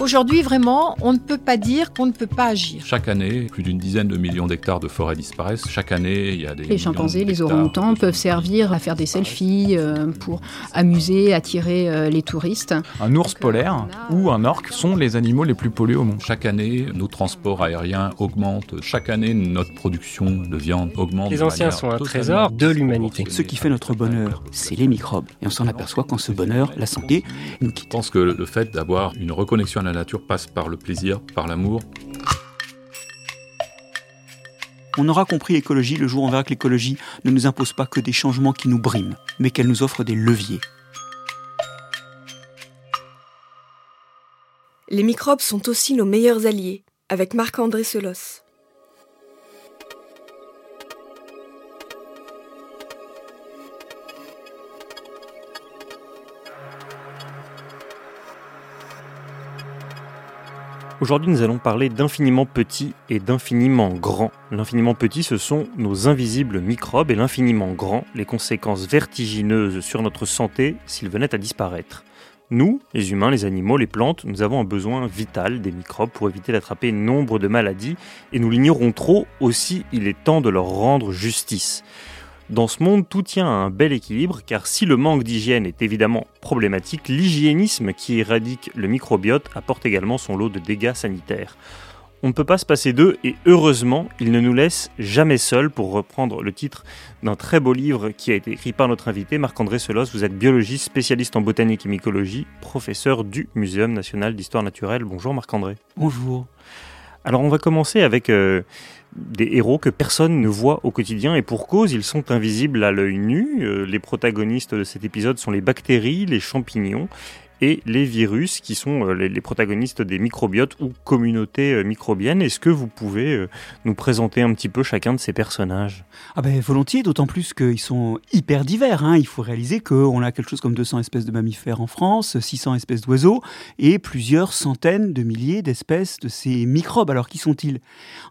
Aujourd'hui, vraiment, on ne peut pas dire qu'on ne peut pas agir. Chaque année, plus d'une dizaine de millions d'hectares de forêts disparaissent. Chaque année, il y a des. Les chimpanzés, les orang-outans peuvent servir à faire des selfies, euh, pour amuser, attirer euh, les touristes. Un ours Donc, polaire ou un orque sont les animaux les plus pollués au monde. Chaque année, nos transports aériens augmentent. Chaque année, notre production de viande augmente. Les anciens sont un trésor de l'humanité. Ce qui fait notre bonheur, c'est les microbes. Et on s'en aperçoit quand ce bonheur, la santé, nous Je quitte. pense que le fait d'avoir une reconnexion à la nature passe par le plaisir, par l'amour. On aura compris l'écologie le jour où on verra que l'écologie ne nous impose pas que des changements qui nous briment, mais qu'elle nous offre des leviers. Les microbes sont aussi nos meilleurs alliés, avec Marc-André Selos. Aujourd'hui, nous allons parler d'infiniment petit et d'infiniment grand. L'infiniment petit, ce sont nos invisibles microbes et l'infiniment grand, les conséquences vertigineuses sur notre santé s'ils venaient à disparaître. Nous, les humains, les animaux, les plantes, nous avons un besoin vital des microbes pour éviter d'attraper nombre de maladies et nous l'ignorons trop, aussi il est temps de leur rendre justice. Dans ce monde, tout tient à un bel équilibre, car si le manque d'hygiène est évidemment problématique, l'hygiénisme qui éradique le microbiote apporte également son lot de dégâts sanitaires. On ne peut pas se passer d'eux, et heureusement, ils ne nous laissent jamais seuls, pour reprendre le titre d'un très beau livre qui a été écrit par notre invité, Marc-André Selos. Vous êtes biologiste, spécialiste en botanique et mycologie, professeur du Muséum national d'histoire naturelle. Bonjour Marc-André. Bonjour. Alors on va commencer avec euh, des héros que personne ne voit au quotidien et pour cause, ils sont invisibles à l'œil nu. Euh, les protagonistes de cet épisode sont les bactéries, les champignons et les virus qui sont euh, les, protagonistes des microbiotes ou communautés euh, microbiennes. Est-ce que vous pouvez euh, nous présenter un petit peu chacun de ces personnages? Ah ben volontiers, d'autant plus qu'ils sont hyper divers. hein. Il faut réaliser qu'on a quelque chose comme 200 espèces de mammifères en France, 600 espèces d'oiseaux et plusieurs centaines de milliers d'espèces de ces microbes. Alors qui sont-ils?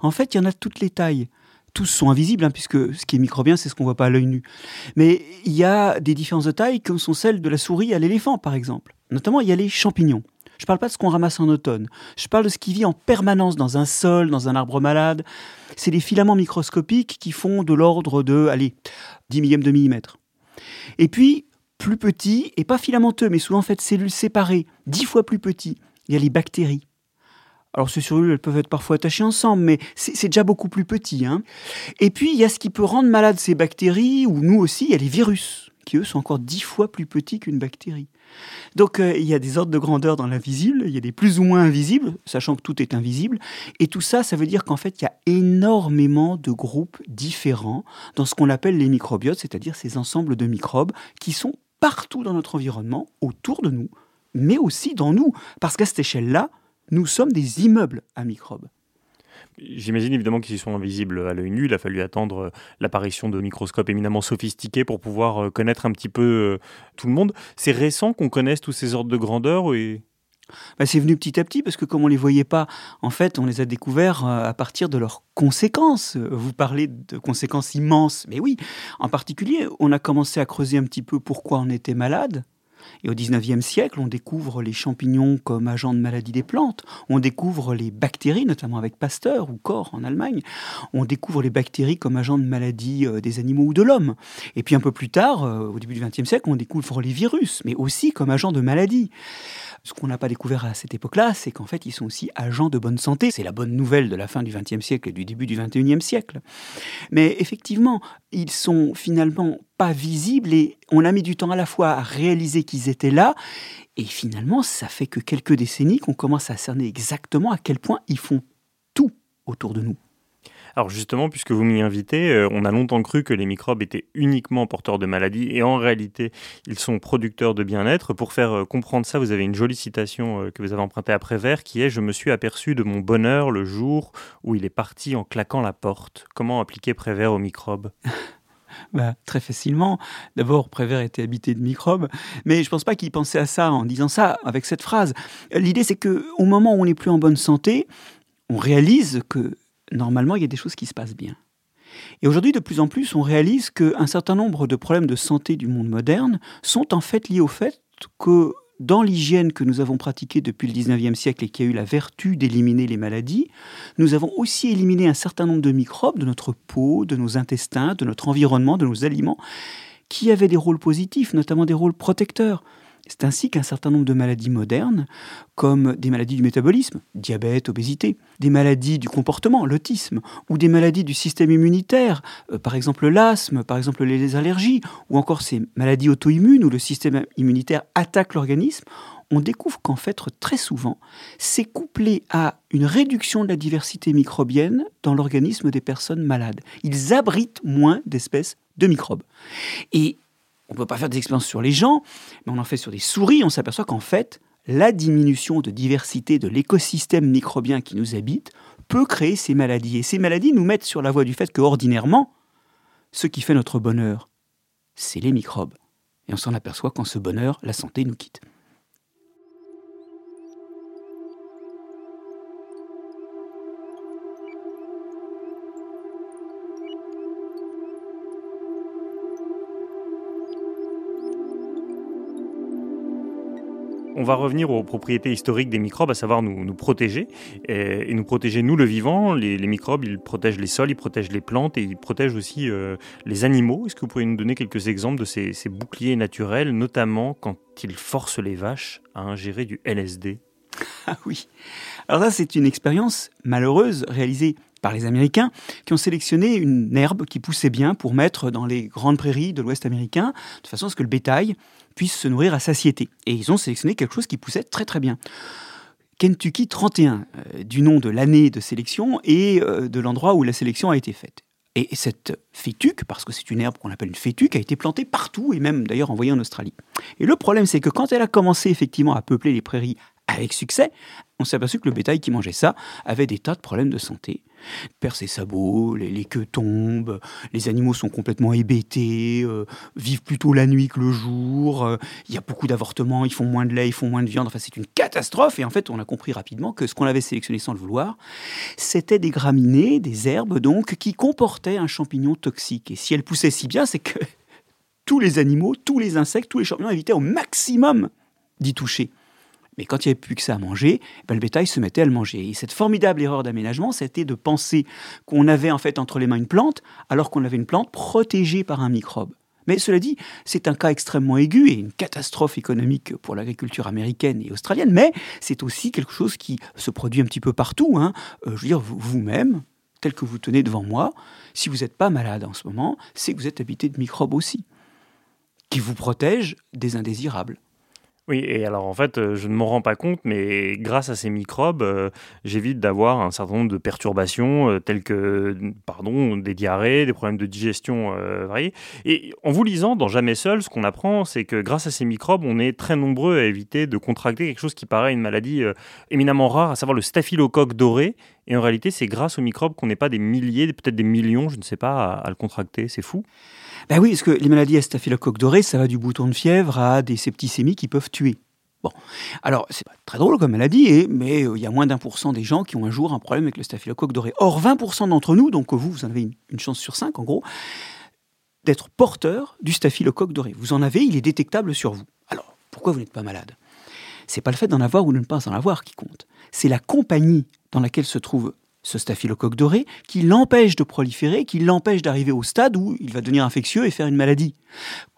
En fait, il y en a toutes les tailles. Tous sont invisibles, hein, puisque ce qui est microbien, c'est ce qu'on voit pas à l'œil nu. Mais il y a des différences de taille, comme sont celles de la souris à l'éléphant, par exemple. Notamment, il y a les champignons. Je ne parle pas de ce qu'on ramasse en automne. Je parle de ce qui vit en permanence dans un sol, dans un arbre malade. C'est des filaments microscopiques qui font de l'ordre de, allez, 10 millièmes de millimètre. Et puis, plus petits, et pas filamenteux, mais souvent en fait cellules séparées, 10 fois plus petits, il y a les bactéries. Alors ces cellules, elles peuvent être parfois attachées ensemble, mais c'est déjà beaucoup plus petit. hein. Et puis, il y a ce qui peut rendre malades ces bactéries, ou nous aussi, il y a les virus, qui eux sont encore 10 fois plus petits qu'une bactérie. Donc euh, il y a des ordres de grandeur dans l'invisible, il y a des plus ou moins invisibles, sachant que tout est invisible. Et tout ça, ça veut dire qu'en fait, il y a énormément de groupes différents dans ce qu'on appelle les microbiotes, c'est-à-dire ces ensembles de microbes qui sont partout dans notre environnement, autour de nous, mais aussi dans nous. Parce qu'à cette échelle-là, nous sommes des immeubles à microbes. J'imagine évidemment qu'ils sont invisibles à l'œil nu. Il a fallu attendre euh, l'apparition de microscopes éminemment sophistiqués pour pouvoir euh, connaître un petit peu euh, tout le monde. C'est récent qu'on connaisse tous ces ordres de grandeur et... Bah, c'est venu petit à petit parce que comme on les voyait pas, en fait, on les a découverts à partir de leurs conséquences. Vous parlez de conséquences immenses, mais oui. En particulier, on a commencé à creuser un petit peu pourquoi on était malade. Et au 19e siècle, on découvre les champignons comme agents de maladie des plantes. On découvre les bactéries, notamment avec Pasteur ou Koch en Allemagne. On découvre les bactéries comme agents de maladie euh, des animaux ou de l'homme. Et puis un peu plus tard, euh, au début du 20e siècle, on découvre les virus, mais aussi comme agents de maladie. Ce qu'on n'a pas découvert à cette époque-là, c'est qu'en fait, ils sont aussi agents de bonne santé. C'est la bonne nouvelle de la fin du XXe siècle et du début du XXIe siècle. Mais effectivement, ils sont finalement pas visibles et on a mis du temps à la fois à réaliser qu'ils étaient là. Et finalement, ça fait que quelques décennies qu'on commence à cerner exactement à quel point ils font tout autour de nous. Alors justement, puisque vous m'y invitez, euh, on a longtemps cru que les microbes étaient uniquement porteurs de maladies et en réalité, ils sont producteurs de bien-être. Pour faire euh, comprendre ça, vous avez une jolie citation euh, que vous avez empruntée à Prévert qui est « Je me suis aperçu de mon bonheur le jour où il est parti en claquant la porte ». Comment appliquer Prévert aux microbes? Bah, très facilement. D'abord, Prévert était habité de microbes, mais je pense pas qu'il pensait à ça en disant ça avec cette phrase. L'idée, c'est que au moment où on n'est plus en bonne santé, on réalise que normalement, il y a des choses qui se passent bien. Et aujourd'hui, de plus en plus, on réalise qu'un certain nombre de problèmes de santé du monde moderne sont en fait liés au fait que dans l'hygiène que nous avons pratiquée depuis le 19e siècle et qui a eu la vertu d'éliminer les maladies, nous avons aussi éliminé un certain nombre de microbes de notre peau, de nos intestins, de notre environnement, de nos aliments, qui avaient des rôles positifs, notamment des rôles protecteurs. C'est ainsi qu'un certain nombre de maladies modernes, comme des maladies du métabolisme, diabète, obésité, des maladies du comportement, l'autisme, ou des maladies du système immunitaire, euh, par exemple l'asthme, par exemple les allergies, ou encore ces maladies auto-immunes où le système immunitaire attaque l'organisme, on découvre qu'en fait, très souvent, c'est couplé à une réduction de la diversité microbienne dans l'organisme des personnes malades. Ils abritent moins d'espèces de microbes. Et on ne peut pas faire des expériences sur les gens, mais on en fait sur des souris, on s'aperçoit qu'en fait, la diminution de diversité de l'écosystème microbien qui nous habite peut créer ces maladies. Et ces maladies nous mettent sur la voie du fait que, ordinairement, ce qui fait notre bonheur, c'est les microbes. Et on s'en aperçoit quand ce bonheur, la santé nous quitte. On va revenir aux propriétés historiques des microbes, à savoir nous, protéger. Et, nous protéger, nous, le vivant. Les, microbes, ils protègent les sols, ils protègent les plantes et ils protègent aussi euh, les animaux. Est-ce que vous pourriez nous donner quelques exemples de ces, boucliers naturels, notamment quand ils forcent les vaches à ingérer du LSD Ah oui. Alors ça, c'est une expérience malheureuse réalisée par les Américains qui ont sélectionné une herbe qui poussait bien pour mettre dans les grandes prairies de l'Ouest américain, de façon à ce que le bétail puisse se nourrir à satiété. Et ils ont sélectionné quelque chose qui poussait très très bien. Kentucky 31, euh, du nom de l'année de sélection et euh, de l'endroit où la sélection a été faite. Et cette fétuque, parce que c'est une herbe qu'on appelle une fétuque, a été plantée partout et même d'ailleurs envoyée en Australie. Et le problème, c'est que quand elle a commencé effectivement à peupler les prairies avec succès, on s'est aperçu que le bétail qui mangeait ça avait des tas de problèmes de santé perd ses sabots, les, queues tombent, les animaux sont complètement hébétés, euh, vivent plutôt la nuit que le jour, euh, il y a beaucoup d'avortements, ils font moins de lait, ils font moins de viande, enfin c'est une catastrophe. Et en fait, on a compris rapidement que ce qu'on avait sélectionné sans le vouloir, c'était des graminées, des herbes donc, qui comportaient un champignon toxique. Et si elles poussaient si bien, c'est que tous les animaux, tous les insectes, tous les champignons évitaient au maximum d'y toucher. Mais quand il n'y avait plus que ça à manger, le bétail se mettait à le manger. Et cette formidable erreur d'aménagement, c'était de penser qu'on avait en fait entre les mains une plante, alors qu'on avait une plante protégée par un microbe. Mais cela dit, c'est un cas extrêmement aigu et une catastrophe économique pour l'agriculture américaine et australienne, mais c'est aussi quelque chose qui se produit un petit peu partout. Hein. Euh, je veux dire, vous-même, tel que vous tenez devant moi, si vous n'êtes pas malade en ce moment, c'est que vous êtes habité de microbes aussi, qui vous protègent des indésirables. Oui, et alors en fait, euh, je ne m'en rends pas compte, mais grâce à ces microbes, euh, j'évite d'avoir un certain nombre de perturbations euh, telles que, pardon, des diarrhées, des problèmes de digestion variés. Et en vous lisant dans Jamais Seul, ce qu'on apprend, c'est que grâce à ces microbes, on est très nombreux à éviter de contracter quelque chose qui paraît une maladie éminemment rare, à savoir le staphylocoque doré. Et en réalité, c'est grâce aux microbes qu'on n'est pas des milliers, peut-être des millions, je ne sais pas, à le contracter. C'est fou. Ben oui, parce que les maladies à staphylocoque doré, ça va du bouton de fièvre à des septicémies qui peuvent tuer. Bon, alors c'est pas très drôle comme maladie, mais euh, il y a moins d'un pour cent des gens qui ont un jour un problème avec le staphylocoque doré. Or, 20% d'entre nous, donc vous, vous en avez une, chance sur 5 en gros, d'être porteur du staphylocoque doré. Vous en avez, il est détectable sur vous. Alors, pourquoi vous n'êtes pas malade? C'est pas le fait d'en avoir ou de ne pas en avoir qui compte. C'est la compagnie dans laquelle se trouve ce staphylocoque doré, qui l'empêche de proliférer, qui l'empêche d'arriver au stade où il va devenir infectieux et faire une maladie.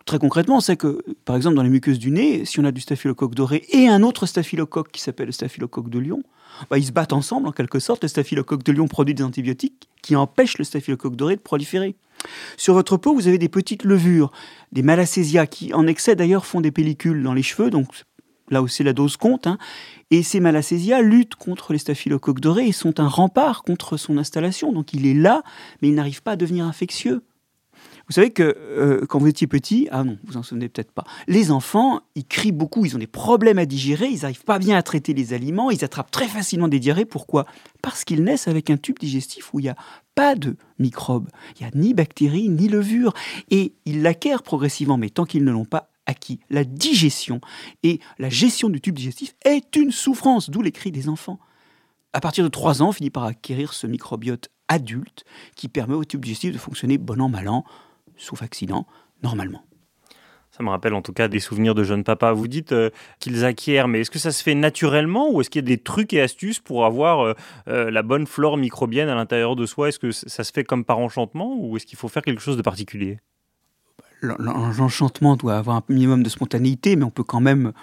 Très concrètement, on sait que, par exemple, dans les muqueuses du nez, si on a du staphylocoque doré et un autre staphylocoque qui s'appelle le staphylocoque de lion, bah, ils se battent ensemble en quelque sorte. Le staphylocoque de lion produit des antibiotiques qui empêchent le staphylocoque doré de proliférer. Sur votre peau, vous avez des petites levures, des malacésias qui, en excès d'ailleurs, font des pellicules dans les cheveux, donc là aussi la dose compte. Hein. Et ces malacésias luttent contre les staphylocoques dorés et sont un rempart contre son installation. Donc il est là, mais il n'arrive pas à devenir infectieux. Vous savez que euh, quand vous étiez petit, ah non, vous en souvenez peut-être pas, les enfants, ils crient beaucoup, ils ont des problèmes à digérer, ils n'arrivent pas bien à traiter les aliments, ils attrapent très facilement des diarrhées. Pourquoi? Parce qu'ils naissent avec un tube digestif où il n'y a pas de microbes, il n'y a ni bactéries, ni levures. Et ils l'acquièrent progressivement, mais tant qu'ils ne l'ont pas acquis. La digestion et la gestion du tube digestif est une souffrance, d'où les cris des enfants. à partir de 3 ans, on finit par acquérir ce microbiote adulte qui permet au tube digestif de fonctionner bon an, mal an, sauf accident, normalement. Ça me rappelle en tout cas des souvenirs de jeunes papas. Vous dites euh, qu'ils acquièrent, mais est-ce que ça se fait naturellement ou est-ce qu'il y a des trucs et astuces pour avoir euh, euh, la bonne flore microbienne à l'intérieur de soi? Est-ce que ça se fait comme par enchantement ou est-ce qu'il faut faire quelque chose de particulier? L'enchantement doit avoir un minimum de spontanéité, mais on peut quand même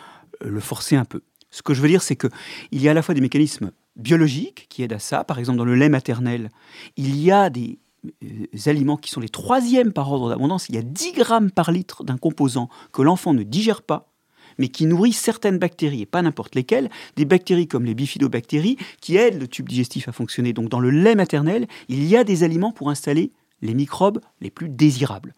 le forcer un peu. Ce que je veux dire, c'est qu'il y a à la fois des mécanismes biologiques qui aident à ça. Par exemple, dans le lait maternel, il y a des euh, aliments qui sont les troisièmes par ordre d'abondance. Il y a 10 grammes par litre d'un composant que l'enfant ne digère pas, mais qui nourrit certaines bactéries, et pas n'importe lesquelles, des bactéries comme les bifidobactéries, qui aident le tube digestif à fonctionner. Donc dans le lait maternel, il y a des aliments pour installer les microbes les plus désirables.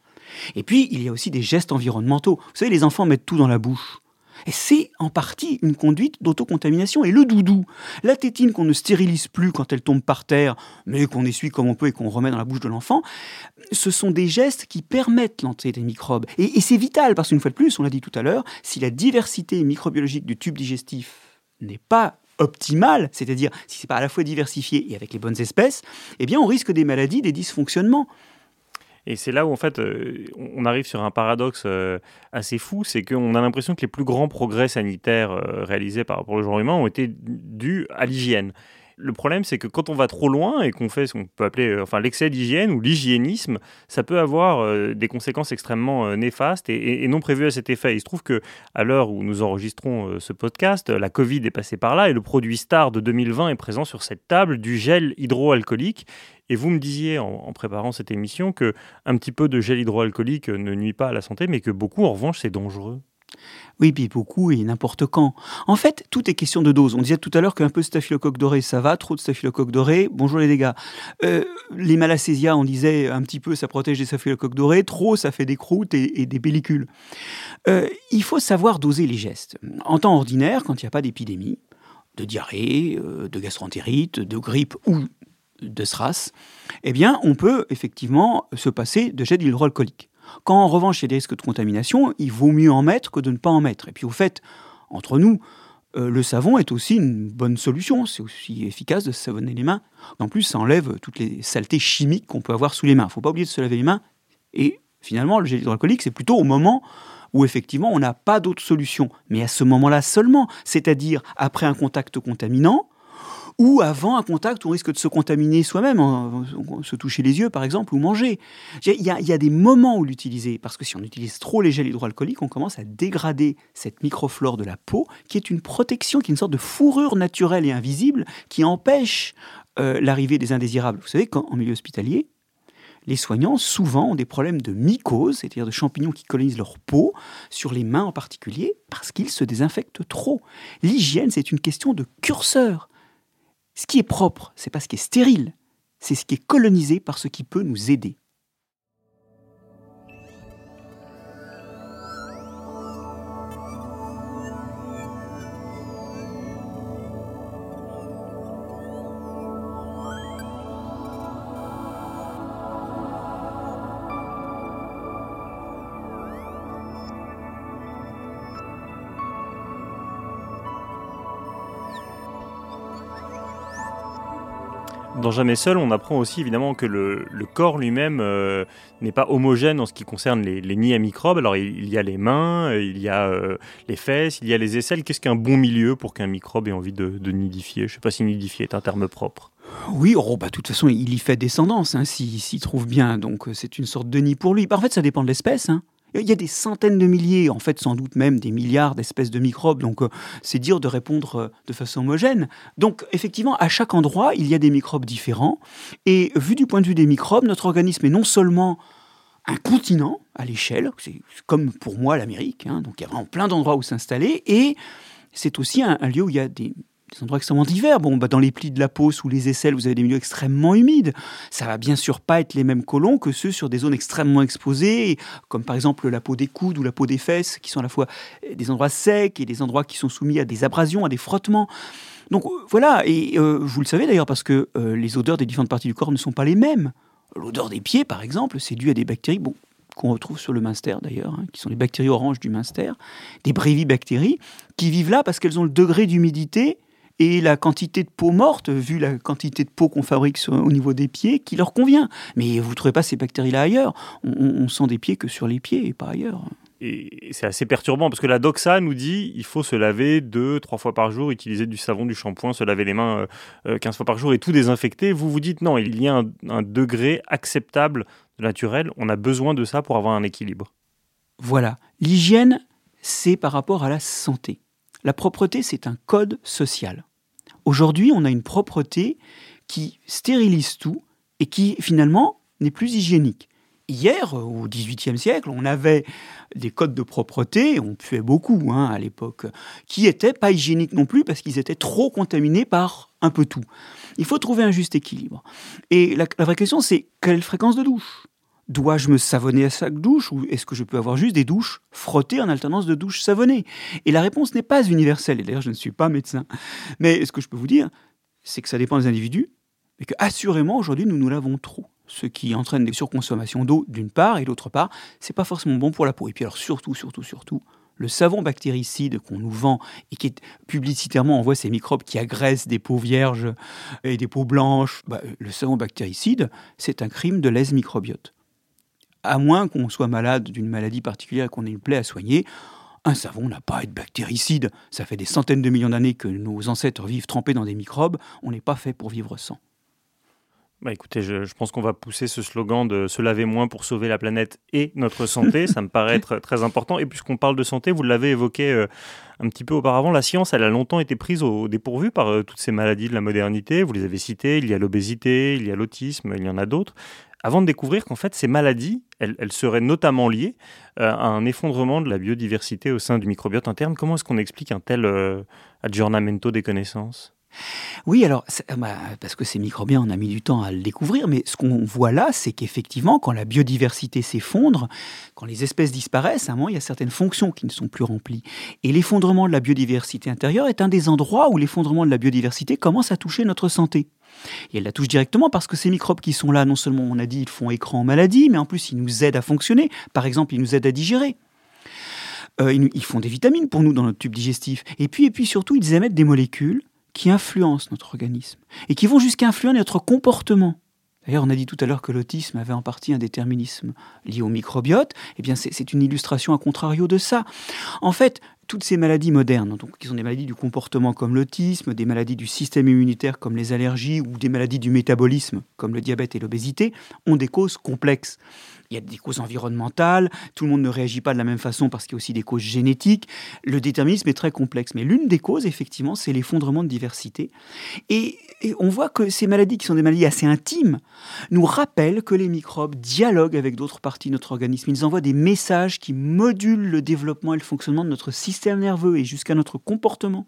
Et puis, il y a aussi des gestes environnementaux. Vous savez, les enfants mettent tout dans la bouche. Et c'est en partie une conduite d'autocontamination. Et le doudou, la tétine qu'on ne stérilise plus quand elle tombe par terre, mais qu'on essuie comme on peut et qu'on remet dans la bouche de l'enfant, ce sont des gestes qui permettent l'entrée des microbes. Et, et c'est vital, parce qu'une fois de plus, on l'a dit tout à l'heure, si la diversité microbiologique du tube digestif n'est pas optimale, c'est-à-dire si c'est pas à la fois diversifié et avec les bonnes espèces, eh bien on risque des maladies, des dysfonctionnements. Et c'est là où, en fait, euh, on arrive sur un paradoxe euh, assez fou, c'est qu'on a l'impression que les plus grands progrès sanitaires euh, réalisés par rapport au genre humain ont été dus à l'hygiène. Le problème, c'est que quand on va trop loin et qu'on fait ce qu'on peut appeler enfin, l'excès d'hygiène ou l'hygiénisme, ça peut avoir des conséquences extrêmement néfastes et, non prévues à cet effet. Il se trouve que à l'heure où nous enregistrons ce podcast, la Covid est passée par là et le produit star de 2020 est présent sur cette table du gel hydroalcoolique. Et vous me disiez en, préparant cette émission que un petit peu de gel hydroalcoolique ne nuit pas à la santé, mais que beaucoup, en revanche, c'est dangereux. Oui, puis beaucoup et n'importe quand. En fait, tout est question de dose. On disait tout à l'heure qu'un peu de staphylocoque doré, ça va. Trop de staphylocoque doré, bonjour les dégâts. Euh, les malacésias, on disait un petit peu, ça protège des staphylocoques dorés. Trop, ça fait des croûtes et, des pellicules. Euh, il faut savoir doser les gestes. En temps ordinaire, quand il n'y a pas d'épidémie, de diarrhée, euh, de gastroentérite, de grippe ou de SRAS, eh bien, on peut effectivement se passer de gel hydroalcoolique. Quand en revanche il y a des risques de contamination, il vaut mieux en mettre que de ne pas en mettre. Et puis au fait, entre nous, euh, le savon est aussi une bonne solution. C'est aussi efficace de se savonner les mains. En plus, ça enlève toutes les saletés chimiques qu'on peut avoir sous les mains. Il ne faut pas oublier de se laver les mains. Et finalement, le gel hydroalcoolique, c'est plutôt au moment où effectivement on n'a pas d'autre solution. Mais à ce moment-là seulement, c'est-à-dire après un contact contaminant, ou avant un contact on risque de se contaminer soi-même, se toucher les yeux par exemple, ou manger. Il y, a, des moments où l'utiliser, parce que si on utilise trop les gels hydroalcooliques, on commence à dégrader cette microflore de la peau, qui est une protection, qui est une sorte de fourrure naturelle et invisible, qui empêche euh, l'arrivée des indésirables. Vous savez qu'en milieu hospitalier, les soignants souvent ont des problèmes de mycose, c'est-à-dire de champignons qui colonisent leur peau, sur les mains en particulier, parce qu'ils se désinfectent trop. L'hygiène, c'est une question de curseur. Ce qui est propre, c'est pas ce qui est stérile, c'est ce qui est colonisé par ce qui peut nous aider. Jamais Seul, on apprend aussi évidemment que le, corps lui-même euh, n'est pas homogène en ce qui concerne les, nids à microbes. Alors il, y a les mains, il y a euh, les fesses, il y a les aisselles. Qu'est-ce qu'un bon milieu pour qu'un microbe ait envie de, nidifier? Je ne sais pas si nidifier est un terme propre. Oui, oh, bah, de toute façon, il y fait descendance, hein, s'il trouve bien. Donc c'est une sorte de nid pour lui. En fait, ça dépend de l'espèce. Hein. Il y a des centaines de milliers, en fait sans doute même des milliards d'espèces de microbes, donc euh, c'est dur de répondre euh, de façon homogène. Donc effectivement, à chaque endroit, il y a des microbes différents, et vu du point de vue des microbes, notre organisme est non seulement un continent à l'échelle, c'est comme pour moi l'Amérique, hein, donc il y a vraiment plein d'endroits où s'installer, et c'est aussi un lieu où il y a des des endroits extrêmement divers. Bon, bah, dans les plis de la peau, sous les aisselles, vous avez des milieux extrêmement humides. Ça va bien sûr pas être les mêmes colons que ceux sur des zones extrêmement exposées, comme par exemple la peau des coudes ou la peau des fesses, qui sont à la fois des endroits secs et des endroits qui sont soumis à des abrasions, à des frottements. Donc euh, voilà, et euh, vous le savez d'ailleurs parce que euh, les odeurs des différentes parties du corps ne sont pas les mêmes. L'odeur des pieds, par exemple, c'est dû à des bactéries, bon, qu'on retrouve sur le Munster d'ailleurs, hein, qui sont les bactéries oranges du Munster, des brévibactéries, qui vivent là parce qu'elles ont le degré d'humidité et la quantité de peau morte, vu la quantité de peau qu'on fabrique au niveau des pieds, qui leur convient. Mais vous ne trouvez pas ces bactéries-là ailleurs? On, on sent des pieds que sur les pieds et pas ailleurs et c'est assez perturbant parce que la doxa nous dit il faut se laver deux, trois fois par jour, utiliser du savon, du shampoing, se laver les mains euh, 15 euh, fois par jour et tout désinfecter. Vous vous dites non, il y a un, degré acceptable de naturel. On a besoin de ça pour avoir un équilibre. Voilà. L'hygiène, c'est par rapport à la santé. La propreté, c'est un code social. Aujourd'hui, on a une propreté qui stérilise tout et qui finalement n'est plus hygiénique hier, au XVIIIe siècle, on avait des codes de propreté, on puait beaucoup hein, à l'époque, qui n'étaient pas hygiéniques non plus parce qu'ils étaient trop contaminés par un peu tout. Il faut trouver un juste équilibre. Et la, vraie question, c'est quelle fréquence de douche? Dois-je me savonner à chaque douche ou est-ce que je peux avoir juste des douches frottées en alternance de douches savonnées? Et la réponse n'est pas universelle. Et d'ailleurs, je ne suis pas médecin. Mais ce que je peux vous dire, c'est que ça dépend des individus et que assurément aujourd'hui nous nous lavons trop ce qui entraîne des surconsommations d'eau d'une part, et d'autre part, c'est pas forcément bon pour la peau. Et puis alors surtout, surtout, surtout, le savon bactéricide qu'on nous vend et qui est publicitairement, on voit ces microbes qui agressent des peaux vierges et des peaux blanches. Bah, le savon bactéricide, c'est un crime de lèse microbiote. À moins qu'on soit malade d'une maladie particulière qu'on ait une plaie à soigner, un savon n'a pas à être bactéricide. Ça fait des centaines de millions d'années que nos ancêtres vivent trempés dans des microbes. On n'est pas fait pour vivre sans. Bah écoutez, je, pense qu'on va pousser ce slogan de se laver moins pour sauver la planète et notre santé. Ça me paraît être très important. Et puisqu'on parle de santé, vous l'avez évoqué euh, un petit peu auparavant, la science, elle a longtemps été prise au dépourvu par euh, toutes ces maladies de la modernité. Vous les avez citées. Il y a l'obésité, il y a l'autisme, il y en a d'autres. Avant de découvrir qu'en fait, ces maladies, elles, seraient notamment liées euh, à un effondrement de la biodiversité au sein du microbiote interne, comment est-ce qu'on explique un tel aggiornamento des connaissances? Oui, alors, bah, parce que ces microbiens, on a mis du temps à le découvrir, mais ce qu'on voit là, c'est qu'effectivement, quand la biodiversité s'effondre, quand les espèces disparaissent, à un moment, il y a certaines fonctions qui ne sont plus remplies. Et l'effondrement de la biodiversité intérieure est un des endroits où l'effondrement de la biodiversité commence à toucher notre santé. Et elle la touche directement parce que ces microbes qui sont là, non seulement on a dit ils font écran en maladie, mais en plus ils nous aident à fonctionner. Par exemple, ils nous aident à digérer. Euh, ils, font des vitamines pour nous dans notre tube digestif. Et puis, et puis surtout, ils émettent des molécules qui influencent notre organisme et qui vont jusqu'à influer notre comportement. D'ailleurs, on a dit tout à l'heure que l'autisme avait en partie un déterminisme lié au microbiote. Eh bien, c'est une illustration à contrario de ça. En fait, toutes ces maladies modernes, donc qui sont des maladies du comportement comme l'autisme, des maladies du système immunitaire comme les allergies ou des maladies du métabolisme comme le diabète et l'obésité, ont des causes complexes il y a des causes environnementales, tout le monde ne réagit pas de la même façon parce qu'il y a aussi des causes génétiques. Le déterminisme est très complexe, mais l'une des causes, effectivement, c'est l'effondrement de diversité. Et, on voit que ces maladies, qui sont des maladies assez intimes, nous rappellent que les microbes dialoguent avec d'autres parties de notre organisme. Ils envoient des messages qui modulent le développement et le fonctionnement de notre système nerveux et jusqu'à notre comportement.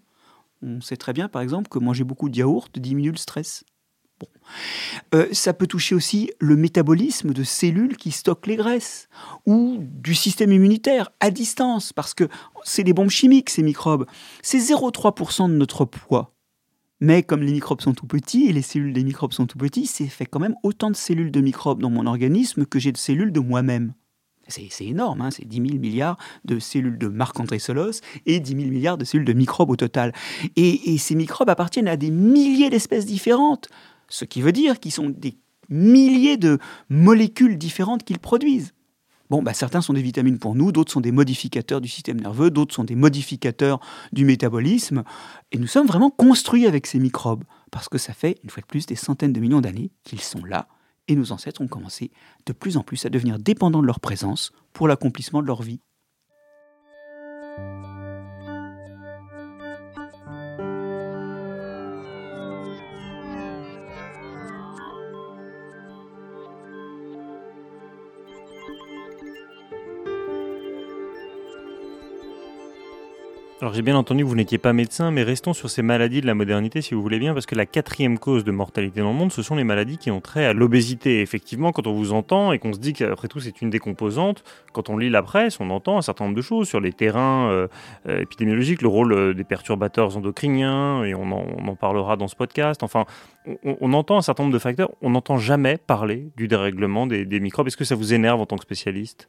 On sait très bien, par exemple, que manger beaucoup de yaourt diminue le stress. Euh, ça peut toucher aussi le métabolisme de cellules qui stockent les graisses ou du système immunitaire à distance parce que c'est des bombes chimiques ces microbes. C'est 0,3% de notre poids. Mais comme les microbes sont tout petits et les cellules des microbes sont tout petits, c'est fait quand même autant de cellules de microbes dans mon organisme que j'ai de cellules de moi-même. C'est énorme, hein, c'est 10 000 milliards de cellules de Marc-André Solos et 10 000 milliards de cellules de microbes au total. et ces microbes appartiennent à des milliers d'espèces différentes. Ce qui veut dire qu'ils sont des milliers de molécules différentes qu'ils produisent. Bon, bah, certains sont des vitamines pour nous, d'autres sont des modificateurs du système nerveux, d'autres sont des modificateurs du métabolisme. Et nous sommes vraiment construits avec ces microbes, parce que ça fait, une fois de plus, des centaines de millions d'années qu'ils sont là, et nos ancêtres ont commencé de plus en plus à devenir dépendants de leur présence pour l'accomplissement de leur vie. Alors j'ai bien entendu que vous n'étiez pas médecin, mais restons sur ces maladies de la modernité si vous voulez bien, parce que la quatrième cause de mortalité dans le monde, ce sont les maladies qui ont trait à l'obésité. Effectivement, quand on vous entend et qu'on se dit qu'après tout c'est une des composantes, quand on lit la presse, on entend un certain nombre de choses sur les terrains euh, euh, épidémiologiques, le rôle euh, des perturbateurs endocriniens, et on en, parlera dans ce podcast. Enfin, on, entend un certain nombre de facteurs, on n'entend jamais parler du dérèglement des, des microbes. Est-ce que ça vous énerve en tant que spécialiste?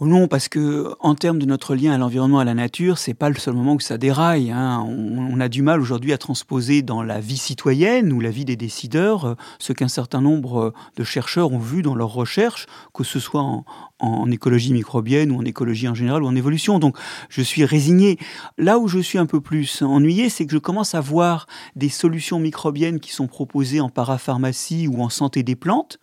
Non, parce que en termes de notre lien à l'environnement, à la nature, c'est pas le seul moment où ça déraille. Hein. On, a du mal aujourd'hui à transposer dans la vie citoyenne ou la vie des décideurs euh, ce qu'un certain nombre de chercheurs ont vu dans leurs recherches, que ce soit en, en écologie microbienne ou en écologie en général ou en évolution. Donc je suis résigné. Là où je suis un peu plus ennuyé, c'est que je commence à voir des solutions microbiennes qui sont proposées en parapharmacie ou en santé des plantes,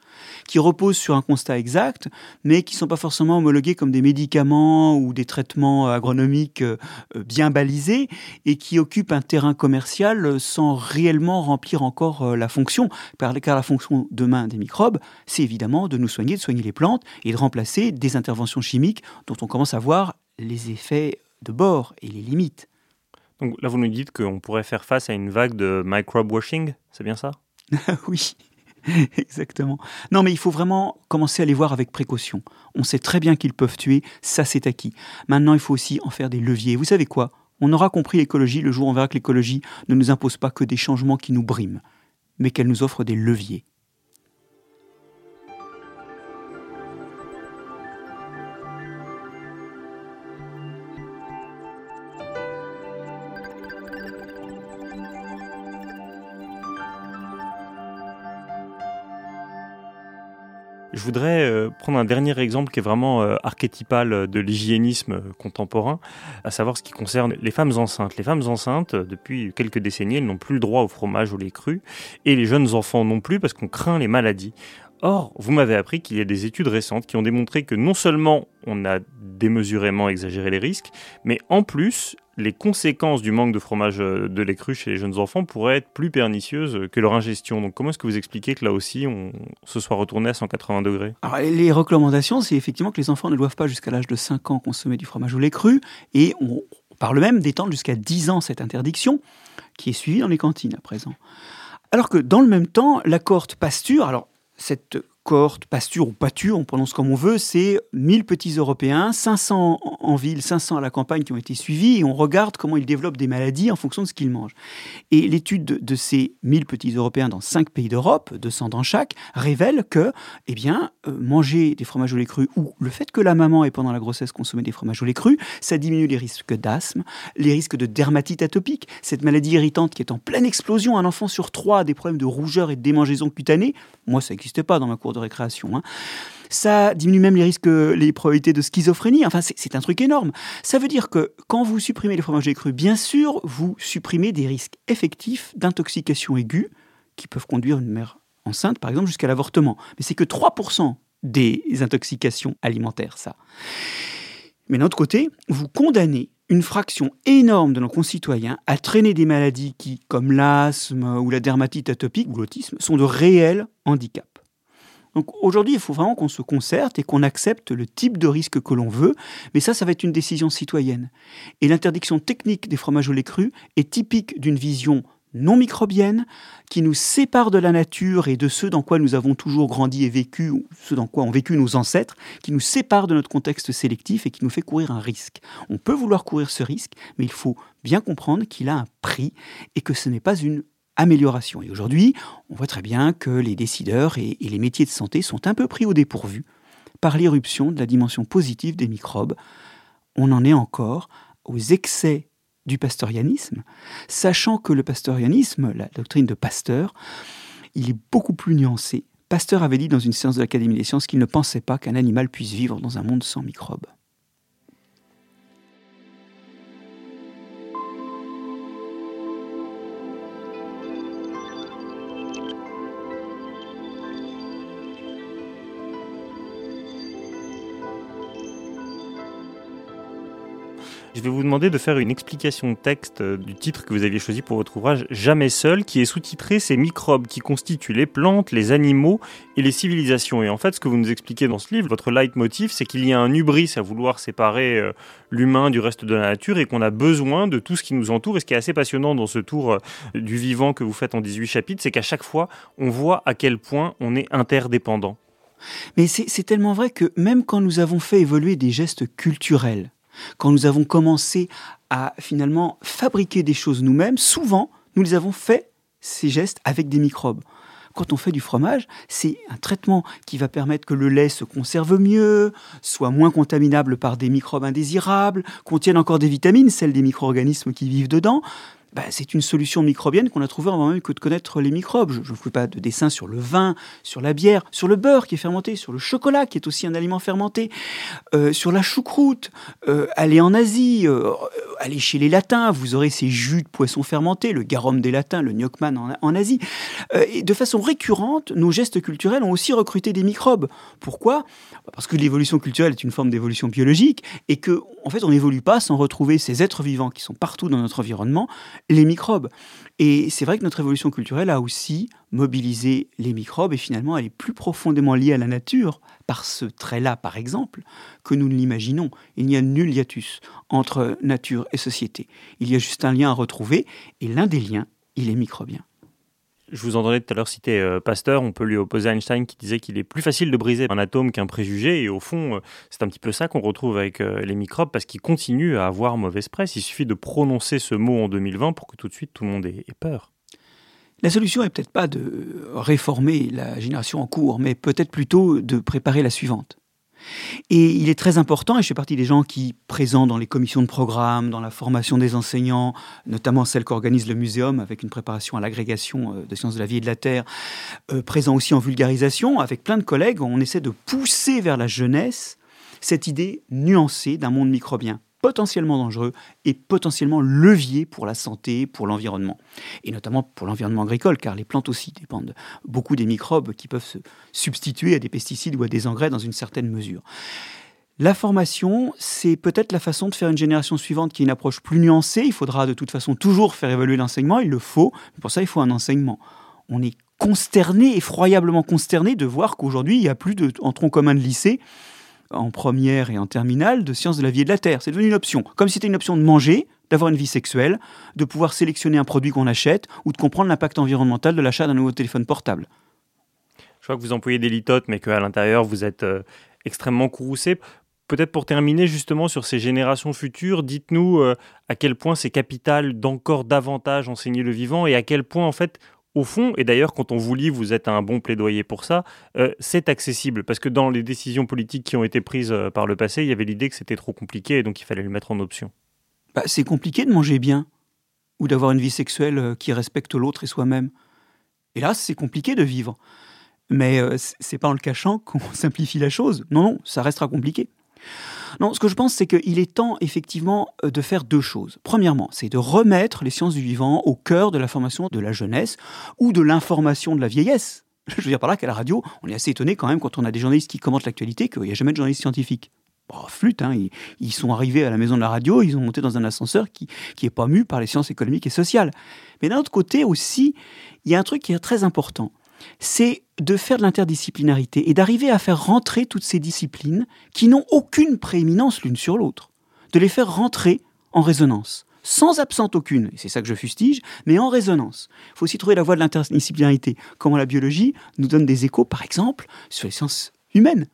qui reposent sur un constat exact, mais qui ne sont pas forcément homologués comme des médicaments ou des traitements agronomiques euh, bien balisés et qui occupent un terrain commercial sans réellement remplir encore euh, la fonction. Car la fonction demain des microbes, c'est évidemment de nous soigner, de soigner les plantes et de remplacer des interventions chimiques dont on commence à voir les effets de bord et les limites. Donc là, vous nous dites qu'on pourrait faire face à une vague de microbe washing, c'est bien ça? Oui, exactement. Non, mais il faut vraiment commencer à les voir avec précaution. On sait très bien qu'ils peuvent tuer, ça c'est acquis. Maintenant, il faut aussi en faire des leviers. Vous savez quoi? On aura compris l'écologie le jour où on verra que l'écologie ne nous impose pas que des changements qui nous briment, mais qu'elle nous offre des leviers. Je voudrais euh, prendre un dernier exemple qui est vraiment euh, archétypal de l'hygiénisme contemporain, à savoir ce qui concerne les femmes enceintes. Les femmes enceintes, depuis quelques décennies, elles n'ont plus le droit au fromage ou les crus, et les jeunes enfants non plus parce qu'on craint les maladies. Or, vous m'avez appris qu'il y a des études récentes qui ont démontré que non seulement on a démesurément exagéré les risques, mais en plus, les conséquences du manque de fromage euh, de lait cru chez les jeunes enfants pourraient être plus pernicieuses que leur ingestion. Donc comment est-ce que vous expliquez que là aussi on se soit retourné à 180 degrés? Alors, Les recommandations, c'est effectivement que les enfants ne doivent pas jusqu'à l'âge de 5 ans consommer du fromage au lait cru et on parle même d'étendre jusqu'à 10 ans cette interdiction qui est suivie dans les cantines à présent. Alors que dans le même temps, la cohorte Pasture, alors cette cohorte, pasture ou pâture, on prononce comme on veut, c'est 1000 petits Européens, 500 en ville, 500 à la campagne qui ont été suivis, et on regarde comment ils développent des maladies en fonction de ce qu'ils mangent. Et l'étude de ces 1000 petits Européens dans 5 pays d'Europe, 200 dans chaque, révèle que, eh bien, euh, manger des fromages au lait cru, ou le fait que la maman ait pendant la grossesse consommé des fromages au lait cru, ça diminue les risques d'asthme, les risques de dermatite atopique, cette maladie irritante qui est en pleine explosion, un enfant sur trois a des problèmes de rougeur et de démangeaison cutanée, moi ça n'existait pas dans ma cour de récréation. Hein. Ça diminue même les risques, les probabilités de schizophrénie. Enfin, c'est un truc énorme. Ça veut dire que quand vous supprimez les fromages crus, bien sûr, vous supprimez des risques effectifs d'intoxication aiguë qui peuvent conduire une mère enceinte, par exemple, jusqu'à l'avortement. Mais c'est que 3% des intoxications alimentaires, ça. Mais d'un autre côté, vous condamnez une fraction énorme de nos concitoyens à traîner des maladies qui, comme l'asthme ou la dermatite atopique ou l'autisme, sont de réels handicaps. Donc aujourd'hui, il faut vraiment qu'on se concerte et qu'on accepte le type de risque que l'on veut, mais ça, ça va être une décision citoyenne. Et l'interdiction technique des fromages au lait cru est typique d'une vision non microbienne, qui nous sépare de la nature et de ce dans quoi nous avons toujours grandi et vécu, ce dans quoi ont vécu nos ancêtres, qui nous sépare de notre contexte sélectif et qui nous fait courir un risque. On peut vouloir courir ce risque, mais il faut bien comprendre qu'il a un prix et que ce n'est pas une amélioration. Et aujourd'hui, on voit très bien que les décideurs et, les métiers de santé sont un peu pris au dépourvu par l'irruption de la dimension positive des microbes. On en est encore aux excès du pasteurianisme, sachant que le pasteurianisme, la doctrine de Pasteur, il est beaucoup plus nuancé. Pasteur avait dit dans une séance de l'Académie des sciences qu'il ne pensait pas qu'un animal puisse vivre dans un monde sans microbes. Je vais vous demander de faire une explication de texte euh, du titre que vous aviez choisi pour votre ouvrage Jamais seul, qui est sous-titré Ces microbes qui constituent les plantes, les animaux et les civilisations. Et en fait, ce que vous nous expliquez dans ce livre, votre leitmotiv, c'est qu'il y a un hubris à vouloir séparer euh, l'humain du reste de la nature et qu'on a besoin de tout ce qui nous entoure. Et ce qui est assez passionnant dans ce tour euh, du vivant que vous faites en 18 chapitres, c'est qu'à chaque fois, on voit à quel point on est interdépendant. Mais c'est tellement vrai que même quand nous avons fait évoluer des gestes culturels, quand nous avons commencé à finalement fabriquer des choses nous-mêmes, souvent, nous les avons fait, ces gestes, avec des microbes. quand on fait du fromage, c'est un traitement qui va permettre que le lait se conserve mieux, soit moins contaminable par des microbes indésirables, contienne encore des vitamines, celles des micro-organismes qui vivent dedans. Bah, c'est une solution microbienne qu'on a trouvée avant même que de connaître les microbes. Je ne fais pas de dessin sur le vin, sur la bière, sur le beurre qui est fermenté, sur le chocolat qui est aussi un aliment fermenté, euh, sur la choucroute. Euh, allez en Asie, euh, allez chez les Latins, vous aurez ces jus de poisson fermentés, le garum des Latins, le gnocchman en, Asie. de façon récurrente, nos gestes culturels ont aussi recruté des microbes. Pourquoi? Parce que l'évolution culturelle est une forme d'évolution biologique et que, en fait, on n'évolue pas sans retrouver ces êtres vivants qui sont partout dans notre environnement les microbes. Et c'est vrai que notre évolution culturelle a aussi mobilisé les microbes et finalement elle est plus profondément liée à la nature par ce trait-là par exemple que nous ne l'imaginons. Il n'y a nul hiatus entre nature et société. Il y a juste un lien à retrouver et l'un des liens, il est microbien. Je vous entendais tout à l'heure citer euh, Pasteur, on peut lui opposer Einstein qui disait qu'il est plus facile de briser un atome qu'un préjugé, et au fond, euh, c'est un petit peu ça qu'on retrouve avec euh, les microbes, parce qu'ils continuent à avoir mauvaise presse. Il suffit de prononcer ce mot en 2020 pour que tout de suite tout le monde ait, ait peur. La solution est peut-être pas de réformer la génération en cours, mais peut-être plutôt de préparer la suivante. Et il est très important, et je fais partie des gens qui, présents dans les commissions de programme, dans la formation des enseignants, notamment celle qu'organise le muséum avec une préparation à l'agrégation euh, de sciences de la vie et de la terre, euh, présents aussi en vulgarisation, avec plein de collègues, on essaie de pousser vers la jeunesse cette idée nuancée d'un monde microbien potentiellement dangereux et potentiellement levier pour la santé, pour l'environnement. Et notamment pour l'environnement agricole, car les plantes aussi dépendent beaucoup des microbes qui peuvent se substituer à des pesticides ou à des engrais dans une certaine mesure. La formation, c'est peut-être la façon de faire une génération suivante qui est une approche plus nuancée. Il faudra de toute façon toujours faire évoluer l'enseignement, il le faut. Pour ça, il faut un enseignement. On est consterné, effroyablement consterné de voir qu'aujourd'hui, il n'y a plus de, en tronc commun de lycée en première et en terminale de sciences de la vie et de la terre. C'est devenu une option. Comme si c'était une option de manger, d'avoir une vie sexuelle, de pouvoir sélectionner un produit qu'on achète ou de comprendre l'impact environnemental de l'achat d'un nouveau téléphone portable. Je vois que vous employez des litotes, mais qu'à l'intérieur, vous êtes euh, extrêmement courroucé. Peut-être pour terminer justement sur ces générations futures, dites-nous euh, à quel point c'est capital d'encore davantage enseigner le vivant et à quel point en fait au fond, et d'ailleurs quand on vous lit, vous êtes un bon plaidoyer pour ça, euh, c'est accessible. Parce que dans les décisions politiques qui ont été prises euh, par le passé, il y avait l'idée que c'était trop compliqué et donc il fallait le mettre en option. Bah, c'est compliqué de manger bien ou d'avoir une vie sexuelle euh, qui respecte l'autre et soi-même. Hélas, c'est compliqué de vivre. Mais c'est pas en le cachant qu'on simplifie la chose. Non, non, ça restera compliqué. Non, ce que je pense, c'est qu'il est temps effectivement euh, de faire deux choses. Premièrement, c'est de remettre les sciences du vivant au cœur de la formation de la jeunesse ou de l'information de la vieillesse. Je veux dire par là qu'à la radio, on est assez étonné quand même quand on a des journalistes qui commentent l'actualité qu'il n'y a jamais de journalistes scientifiques. Bon, flûte, hein, ils, sont arrivés à la maison de la radio, ils ont monté dans un ascenseur qui n'est pas mu par les sciences économiques et sociales. Mais d'un autre côté aussi, il y a un truc qui est très important c'est de faire de l'interdisciplinarité et d'arriver à faire rentrer toutes ces disciplines qui n'ont aucune prééminence l'une sur l'autre, de les faire rentrer en résonance, sans absente aucune, et c'est ça que je fustige, mais en résonance. Il faut aussi trouver la voie de l'interdisciplinarité, comment la biologie nous donne des échos, par exemple, sur les sciences humaines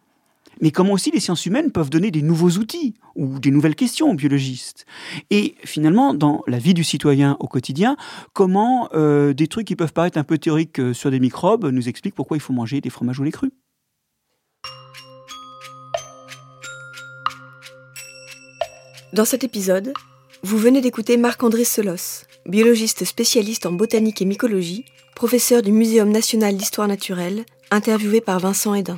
mais comment aussi les sciences humaines peuvent donner des nouveaux outils ou des nouvelles questions aux biologistes? Et finalement, dans la vie du citoyen au quotidien, comment euh, des trucs qui peuvent paraître un peu théoriques euh, sur des microbes nous expliquent pourquoi il faut manger des fromages ou les crus. Dans cet épisode, vous venez d'écouter Marc-André Selos, biologiste spécialiste en botanique et mycologie, professeur du Muséum national d'histoire naturelle, interviewé par Vincent Hédin.